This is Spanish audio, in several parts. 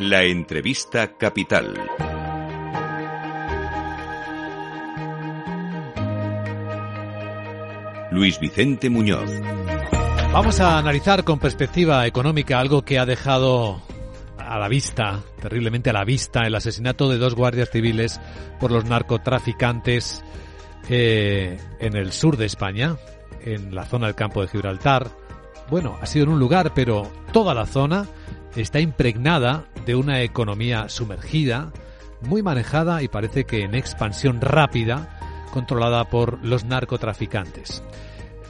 La entrevista capital. Luis Vicente Muñoz. Vamos a analizar con perspectiva económica algo que ha dejado a la vista, terriblemente a la vista, el asesinato de dos guardias civiles por los narcotraficantes eh, en el sur de España, en la zona del campo de Gibraltar. Bueno, ha sido en un lugar, pero toda la zona está impregnada de una economía sumergida, muy manejada y parece que en expansión rápida, controlada por los narcotraficantes.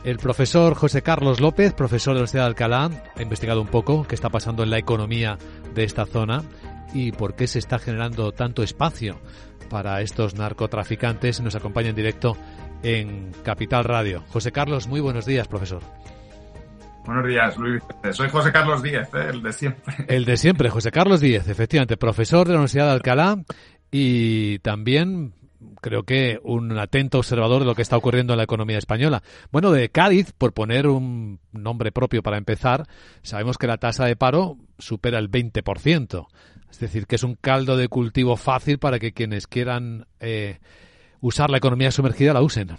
El profesor José Carlos López, profesor de la Universidad de Alcalá, ha investigado un poco qué está pasando en la economía de esta zona y por qué se está generando tanto espacio para estos narcotraficantes. Nos acompaña en directo en Capital Radio. José Carlos, muy buenos días, profesor. Buenos días, Luis. Soy José Carlos Díez, ¿eh? el de siempre. El de siempre, José Carlos Díez, efectivamente, profesor de la Universidad de Alcalá y también creo que un atento observador de lo que está ocurriendo en la economía española. Bueno, de Cádiz, por poner un nombre propio para empezar, sabemos que la tasa de paro supera el 20%. Es decir, que es un caldo de cultivo fácil para que quienes quieran eh, usar la economía sumergida la usen.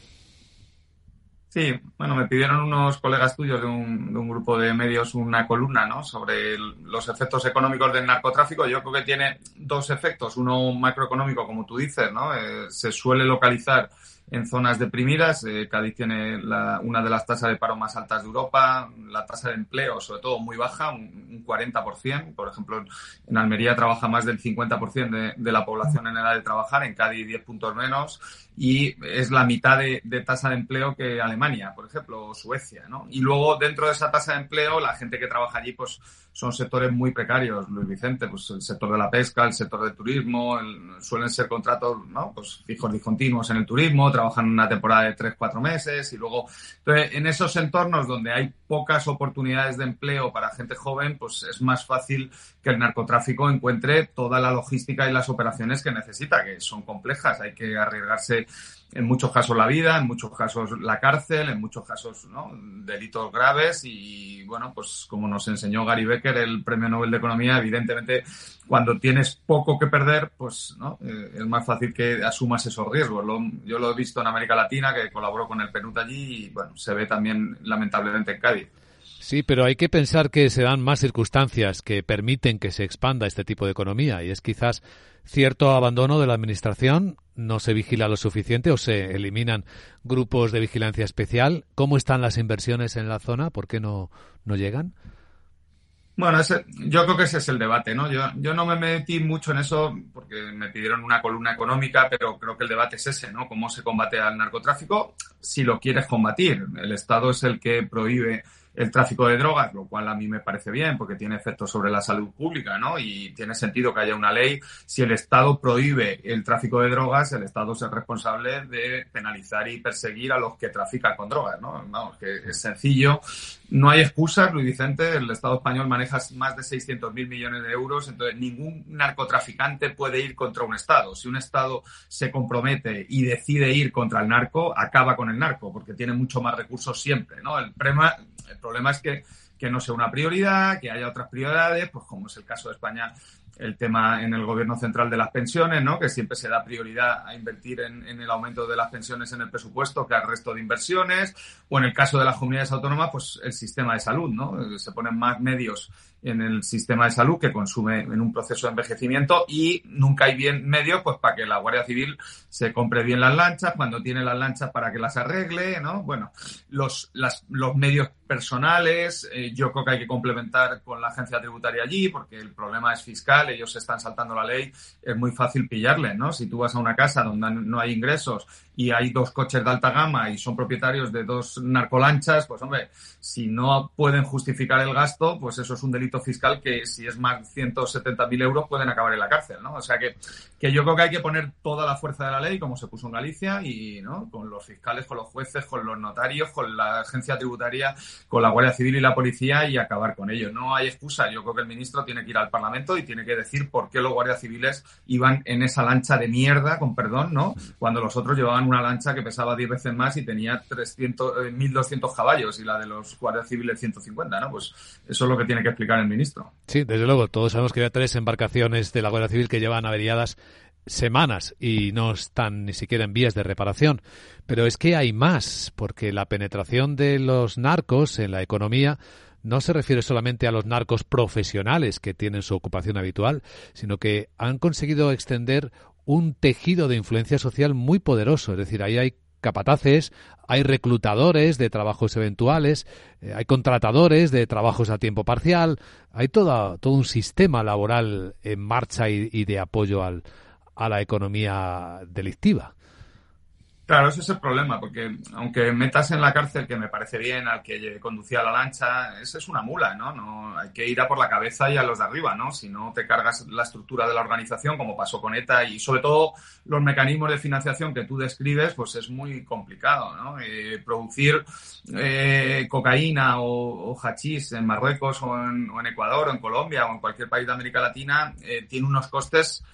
Sí, bueno, me pidieron unos colegas tuyos de un, de un, grupo de medios una columna ¿no? sobre los efectos económicos del narcotráfico. Yo creo que tiene dos efectos. Uno macroeconómico, como tú dices, ¿no? Eh, se suele localizar en zonas deprimidas. Eh, Cádiz tiene una de las tasas de paro más altas de Europa, la tasa de empleo, sobre todo, muy baja, un, un 40%. Por ejemplo, en Almería trabaja más del 50% de, de, la población en edad de trabajar, en Cádiz 10 puntos menos, y es la mitad de, tasa de empleo que Alemania, por ejemplo, o Suecia. ¿no? Y luego, dentro de esa tasa de empleo, la gente que trabaja allí, pues son sectores muy precarios, Luis Vicente, pues el sector de la pesca, el sector del turismo, el, suelen ser contratos ¿no? pues fijos discontinuos en el turismo, trabajan una temporada de tres, cuatro meses y luego, entonces, en esos entornos donde hay pocas oportunidades de empleo para gente joven, pues es más fácil que el narcotráfico encuentre toda la logística y las operaciones que necesita, que son complejas, hay que arriesgarse en muchos casos la vida, en muchos casos la cárcel, en muchos casos delitos graves y bueno, pues como nos enseñó Gary Becker, el Premio Nobel de Economía, evidentemente cuando tienes poco que perder, pues ¿no? Eh, es más fácil que asumas esos riesgos. Lo, yo lo he visto en América Latina, que colaboró con el PNUD allí y bueno, se ve también lamentablemente en Cádiz. Sí, pero hay que pensar que se dan más circunstancias que permiten que se expanda este tipo de economía y es quizás cierto abandono de la administración, no se vigila lo suficiente o se eliminan grupos de vigilancia especial. ¿Cómo están las inversiones en la zona? ¿Por qué no, no llegan? Bueno, ese, yo creo que ese es el debate, ¿no? Yo, yo no me metí mucho en eso porque me pidieron una columna económica, pero creo que el debate es ese, ¿no? Cómo se combate al narcotráfico si lo quieres combatir. El Estado es el que prohíbe el tráfico de drogas, lo cual a mí me parece bien porque tiene efectos sobre la salud pública, ¿no? Y tiene sentido que haya una ley. Si el Estado prohíbe el tráfico de drogas, el Estado es el responsable de penalizar y perseguir a los que trafican con drogas, ¿no? Vamos, que es sencillo. No hay excusas, Luis Vicente. El Estado español maneja más de 600 mil millones de euros, entonces ningún narcotraficante puede ir contra un Estado. Si un Estado se compromete y decide ir contra el narco, acaba con el narco, porque tiene mucho más recursos siempre, ¿no? El problema, el problema es que, que no sea una prioridad, que haya otras prioridades, pues como es el caso de España, el tema en el gobierno central de las pensiones, ¿no? que siempre se da prioridad a invertir en, el aumento de las pensiones en el presupuesto que al resto de inversiones, o en el caso de las comunidades autónomas, pues el sistema de salud, ¿no? Se ponen más medios en el sistema de salud que consume en un proceso de envejecimiento y nunca hay bien medios pues para que la Guardia Civil se compre bien las lanchas, cuando tiene las lanchas para que las arregle, ¿no? Bueno, los, los medios personales, eh, yo creo que hay que complementar con la agencia tributaria allí porque el problema es fiscal, ellos se están saltando la ley, es muy fácil pillarle, ¿no? Si tú vas a una casa donde no hay ingresos y hay dos coches de alta gama y son propietarios de dos narcolanchas, pues hombre, si no pueden justificar el gasto, pues eso es un delito fiscal que si es más de 170.000 euros pueden acabar en la cárcel, ¿no? O sea que, que yo creo que hay que poner toda la fuerza de la ley, como se puso en Galicia, y ¿no? con los fiscales, con los jueces, con los notarios, con la agencia tributaria, con la Guardia Civil y la policía y acabar con ello. No hay excusa. Yo creo que el ministro tiene que ir al Parlamento y tiene que que decir por qué los guardias civiles iban en esa lancha de mierda, con perdón, ¿no? Cuando los otros llevaban una lancha que pesaba 10 veces más y tenía 300, 1.200 eh, caballos y la de los guardias civiles 150, ¿no? Pues eso es lo que tiene que explicar el ministro. Sí, desde luego, todos sabemos que hay tres embarcaciones de la Guardia Civil que llevan averiadas semanas y no están ni siquiera en vías de reparación. Pero es que hay más, porque la penetración de los narcos en la economía no se refiere solamente a los narcos profesionales que tienen su ocupación habitual, sino que han conseguido extender un tejido de influencia social muy poderoso. Es decir, ahí hay capataces, hay reclutadores de trabajos eventuales, eh, hay contratadores de trabajos a tiempo parcial, hay todo, todo un sistema laboral en marcha y de apoyo al, a la economía delictiva. Claro, ese es el problema, porque aunque metas en la cárcel, que me parece bien, al que conducía la lancha, ese es una mula, ¿no? ¿no? Hay que ir a por la cabeza y a los de arriba, ¿no? Si no te cargas la estructura de la organización, como pasó con ETA, y sobre todo los mecanismos de financiación que tú describes, pues es muy complicado, ¿no? Eh, producir eh, cocaína o, hachís en Marruecos o en, Ecuador o en Colombia o en cualquier país de América Latina eh, tiene unos costes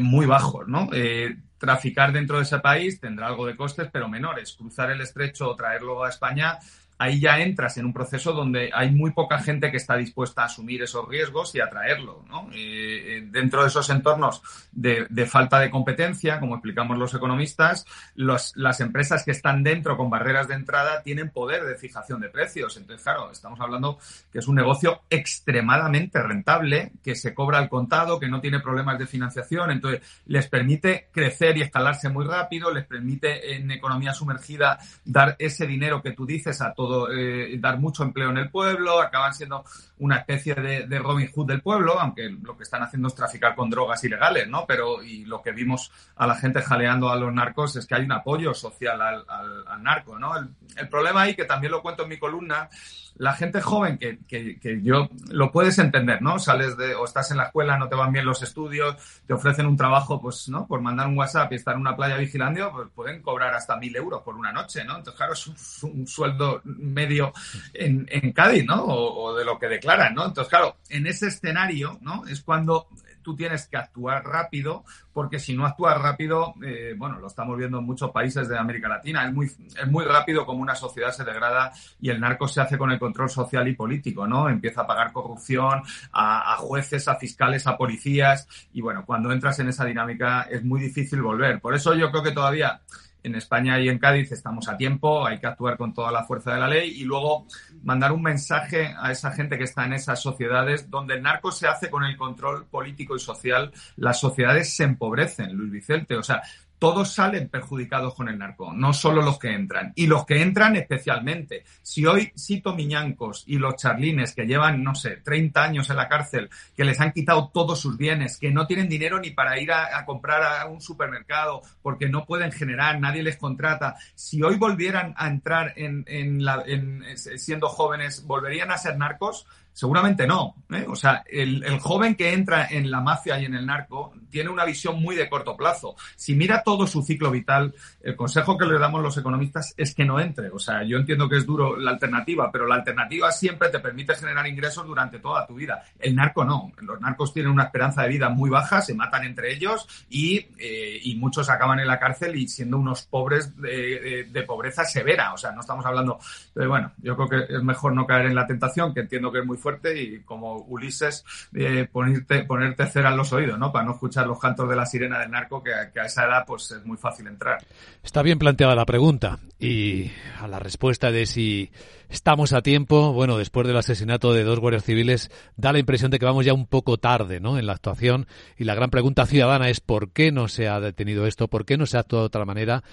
muy bajos, ¿no? Eh, traficar dentro de ese país tendrá algo de costes, pero menores. Cruzar el estrecho o traerlo a España ahí ya entras en un proceso donde hay muy poca gente que está dispuesta a asumir esos riesgos y a traerlo. Eh, eh, dentro de esos entornos de, falta de competencia, como explicamos los economistas, las empresas que están dentro con barreras de entrada tienen poder de fijación de precios. Entonces, claro, estamos hablando que es un negocio extremadamente rentable, que se cobra al contado, que no tiene problemas de financiación, entonces les permite crecer y escalarse muy rápido, les permite en economía sumergida dar ese dinero que tú dices a todos eh, dar mucho empleo en el pueblo, acaban siendo una especie de, Robin Hood del pueblo, aunque lo que están haciendo es traficar con drogas ilegales, ¿no? Pero y lo que vimos a la gente jaleando a los narcos es que hay un apoyo social al, narco, ¿no? El, el, problema ahí, que también lo cuento en mi columna, la gente joven que, que, que, yo lo puedes entender, ¿no? Sales de, o estás en la escuela, no te van bien los estudios, te ofrecen un trabajo, pues, ¿no? Por mandar un WhatsApp y estar en una playa vigilando, pues pueden cobrar hasta mil euros por una noche, ¿no? Entonces, claro, es un, sueldo medio en, Cádiz, ¿no? O, de lo que declaran, ¿no? Entonces, claro, en ese escenario, ¿no? Es cuando tú tienes que actuar rápido, porque si no actúas rápido, eh, bueno, lo estamos viendo en muchos países de América Latina, es muy, es muy rápido como una sociedad se degrada y el narco se hace con el control social y político, ¿no? Empieza a pagar corrupción a jueces, a fiscales, a policías, y bueno, cuando entras en esa dinámica es muy difícil volver. Por eso yo creo que todavía en España y en Cádiz estamos a tiempo, hay que actuar con toda la fuerza de la ley y luego mandar un mensaje a esa gente que está en esas sociedades donde el narco se hace con el control político y social, las sociedades se empobrecen, Luis Vicente. O sea, todos salen perjudicados con el narco, no solo los que entran. Y los que entran especialmente. Si hoy cito Miñancos y los charlines que llevan, no sé, 30 años en la cárcel, que les han quitado todos sus bienes, que no tienen dinero ni para ir a, comprar a un supermercado porque no pueden generar, nadie les contrata. Si hoy volvieran a entrar en, la, en siendo jóvenes, ¿volverían a ser narcos? Seguramente no. ¿eh? O sea, el, el, joven que entra en la mafia y en el narco tiene una visión muy de corto plazo. Si mira todo su ciclo vital, el consejo que le damos los economistas es que no entre. O sea, yo entiendo que es duro la alternativa, pero la alternativa siempre te permite generar ingresos durante toda tu vida. El narco no. Los narcos tienen una esperanza de vida muy baja, se matan entre ellos y, eh, y muchos acaban en la cárcel y siendo unos pobres de, de, pobreza severa. O sea, no estamos hablando. Bueno, yo creo que es mejor no caer en la tentación, que entiendo que es muy fuerte y como Ulises, eh, ponerte, ponerte cera en los oídos, ¿no? Para no escuchar los cantos de la sirena del narco, que, que, a esa edad pues es muy fácil entrar. Está bien planteada la pregunta y a la respuesta de si estamos a tiempo, bueno, después del asesinato de dos guardias civiles, da la impresión de que vamos ya un poco tarde, ¿no? En la actuación y la gran pregunta ciudadana es ¿por qué no se ha detenido esto? ¿Por qué no se ha actuado de otra manera?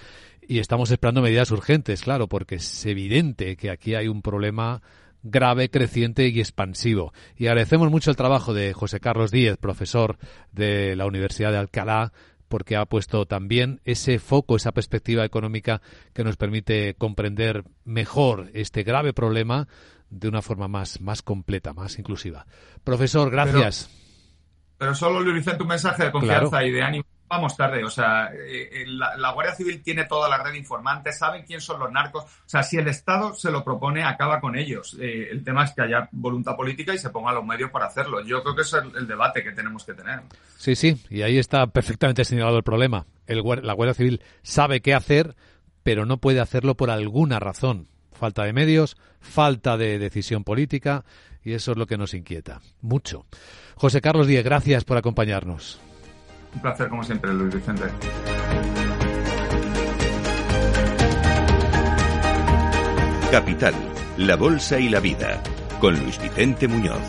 Y estamos esperando medidas urgentes, claro, porque es evidente que aquí hay un problema grave, creciente y expansivo. Y agradecemos mucho el trabajo de José Carlos Díez, profesor de la Universidad de Alcalá, porque ha puesto también ese foco, esa perspectiva económica que nos permite comprender mejor este grave problema de una forma más, más completa, más inclusiva. Profesor, gracias. Pero, solo, Luis un mensaje de confianza y de ánimo vamos tarde. O sea, eh, eh, la, Guardia Civil tiene toda la red de informantes, saben quién son los narcos. O sea, si el Estado se lo propone, acaba con ellos. Eh, el tema es que haya voluntad política y se pongan los medios para hacerlo. Yo creo que es el, debate que tenemos que tener. Sí, sí, y ahí está perfectamente señalado el problema. La Guardia Civil sabe qué hacer, pero no puede hacerlo por alguna razón. Falta de medios, falta de decisión política, y eso es lo que nos inquieta. Mucho. José Carlos Díez, gracias por acompañarnos. Un placer, como siempre, Luis Vicente. Capital, la Bolsa y la Vida, con Luis Vicente Muñoz.